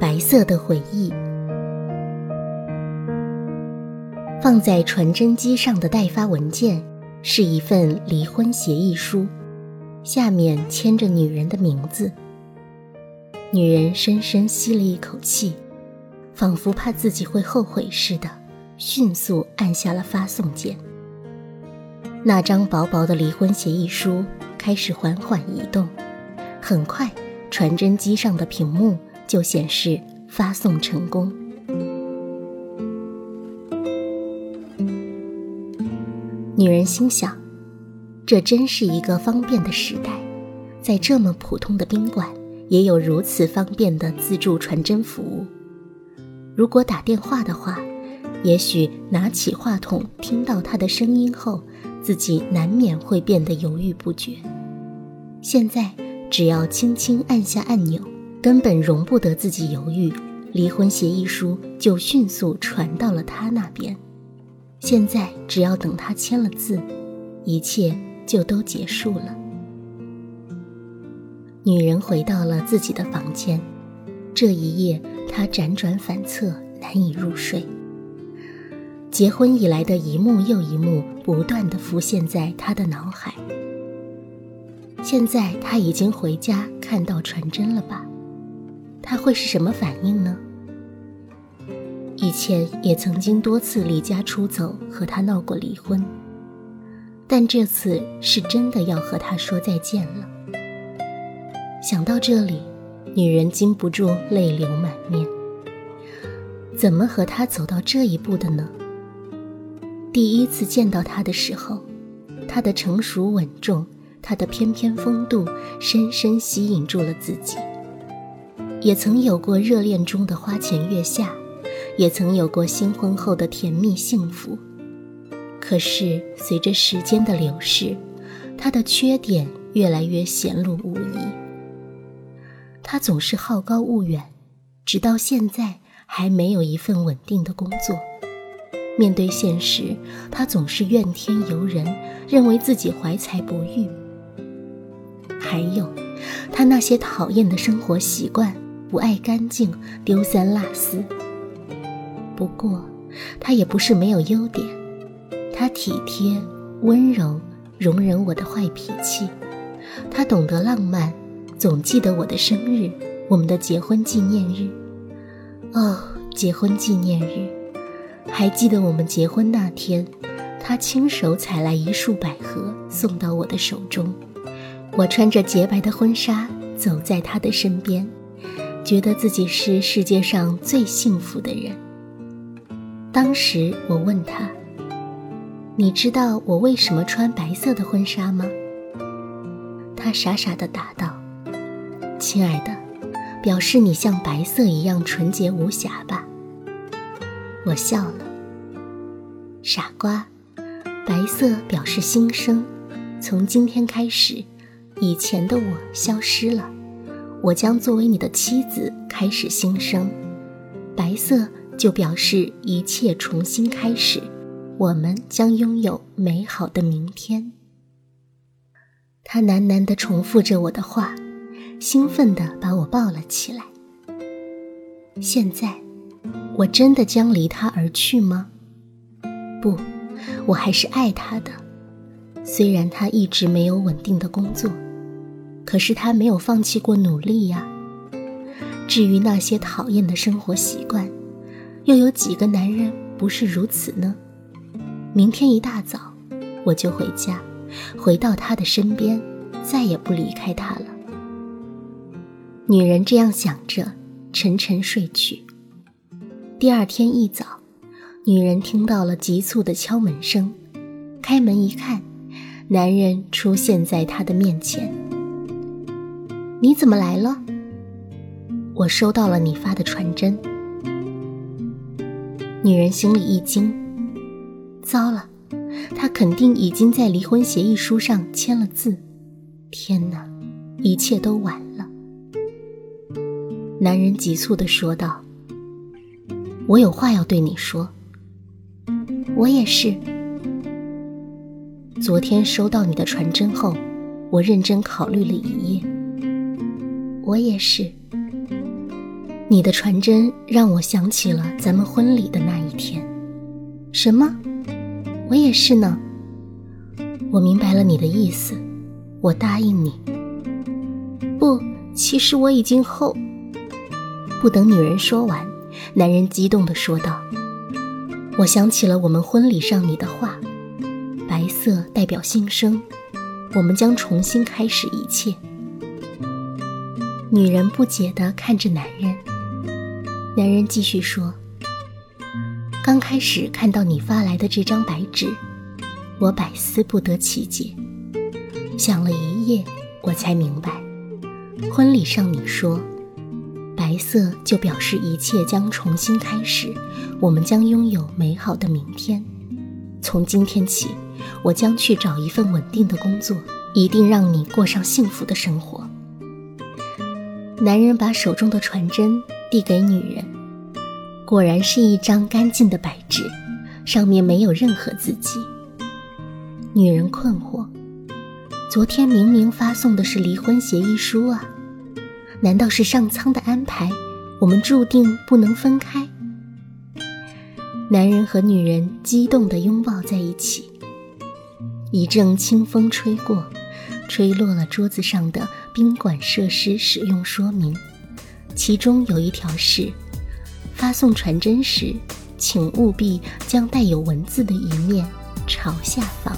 白色的回忆。放在传真机上的代发文件是一份离婚协议书，下面签着女人的名字。女人深深吸了一口气，仿佛怕自己会后悔似的，迅速按下了发送键。那张薄薄的离婚协议书开始缓缓移动，很快，传真机上的屏幕就显示发送成功。女人心想：“这真是一个方便的时代，在这么普通的宾馆，也有如此方便的自助传真服务。如果打电话的话，也许拿起话筒听到他的声音后，自己难免会变得犹豫不决。现在只要轻轻按下按钮，根本容不得自己犹豫，离婚协议书就迅速传到了他那边。”现在只要等他签了字，一切就都结束了。女人回到了自己的房间，这一夜她辗转反侧，难以入睡。结婚以来的一幕又一幕不断的浮现在她的脑海。现在她已经回家看到传真了吧？他会是什么反应呢？以前也曾经多次离家出走，和他闹过离婚，但这次是真的要和他说再见了。想到这里，女人禁不住泪流满面。怎么和他走到这一步的呢？第一次见到他的时候，他的成熟稳重，他的翩翩风度，深深吸引住了自己。也曾有过热恋中的花前月下。也曾有过新婚后的甜蜜幸福，可是随着时间的流逝，他的缺点越来越显露无遗。他总是好高骛远，直到现在还没有一份稳定的工作。面对现实，他总是怨天尤人，认为自己怀才不遇。还有，他那些讨厌的生活习惯，不爱干净，丢三落四。不过，他也不是没有优点，他体贴、温柔，容忍我的坏脾气。他懂得浪漫，总记得我的生日，我们的结婚纪念日。哦，结婚纪念日，还记得我们结婚那天，他亲手采来一束百合送到我的手中，我穿着洁白的婚纱走在他的身边，觉得自己是世界上最幸福的人。当时我问他：“你知道我为什么穿白色的婚纱吗？”他傻傻的答道：“亲爱的，表示你像白色一样纯洁无瑕吧。”我笑了。傻瓜，白色表示新生，从今天开始，以前的我消失了，我将作为你的妻子开始新生。白色。就表示一切重新开始，我们将拥有美好的明天。他喃喃地重复着我的话，兴奋地把我抱了起来。现在，我真的将离他而去吗？不，我还是爱他的。虽然他一直没有稳定的工作，可是他没有放弃过努力呀。至于那些讨厌的生活习惯，又有几个男人不是如此呢？明天一大早，我就回家，回到他的身边，再也不离开他了。女人这样想着，沉沉睡去。第二天一早，女人听到了急促的敲门声，开门一看，男人出现在她的面前。你怎么来了？我收到了你发的传真。女人心里一惊，糟了，他肯定已经在离婚协议书上签了字。天哪，一切都晚了。男人急促地说道：“我有话要对你说。”我也是。昨天收到你的传真后，我认真考虑了一夜。我也是。你的传真让我想起了咱们婚礼的那一天。什么？我也是呢。我明白了你的意思，我答应你。不，其实我已经后。不等女人说完，男人激动地说道：“我想起了我们婚礼上你的话，白色代表新生，我们将重新开始一切。”女人不解地看着男人。男人继续说：“刚开始看到你发来的这张白纸，我百思不得其解。想了一夜，我才明白，婚礼上你说，白色就表示一切将重新开始，我们将拥有美好的明天。从今天起，我将去找一份稳定的工作，一定让你过上幸福的生活。”男人把手中的传真。递给女人，果然是一张干净的白纸，上面没有任何字迹。女人困惑：昨天明明发送的是离婚协议书啊，难道是上苍的安排？我们注定不能分开？男人和女人激动地拥抱在一起，一阵清风吹过，吹落了桌子上的宾馆设施使用说明。其中有一条是：发送传真时，请务必将带有文字的一面朝下放。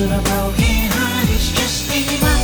to the broken heart is just a lie.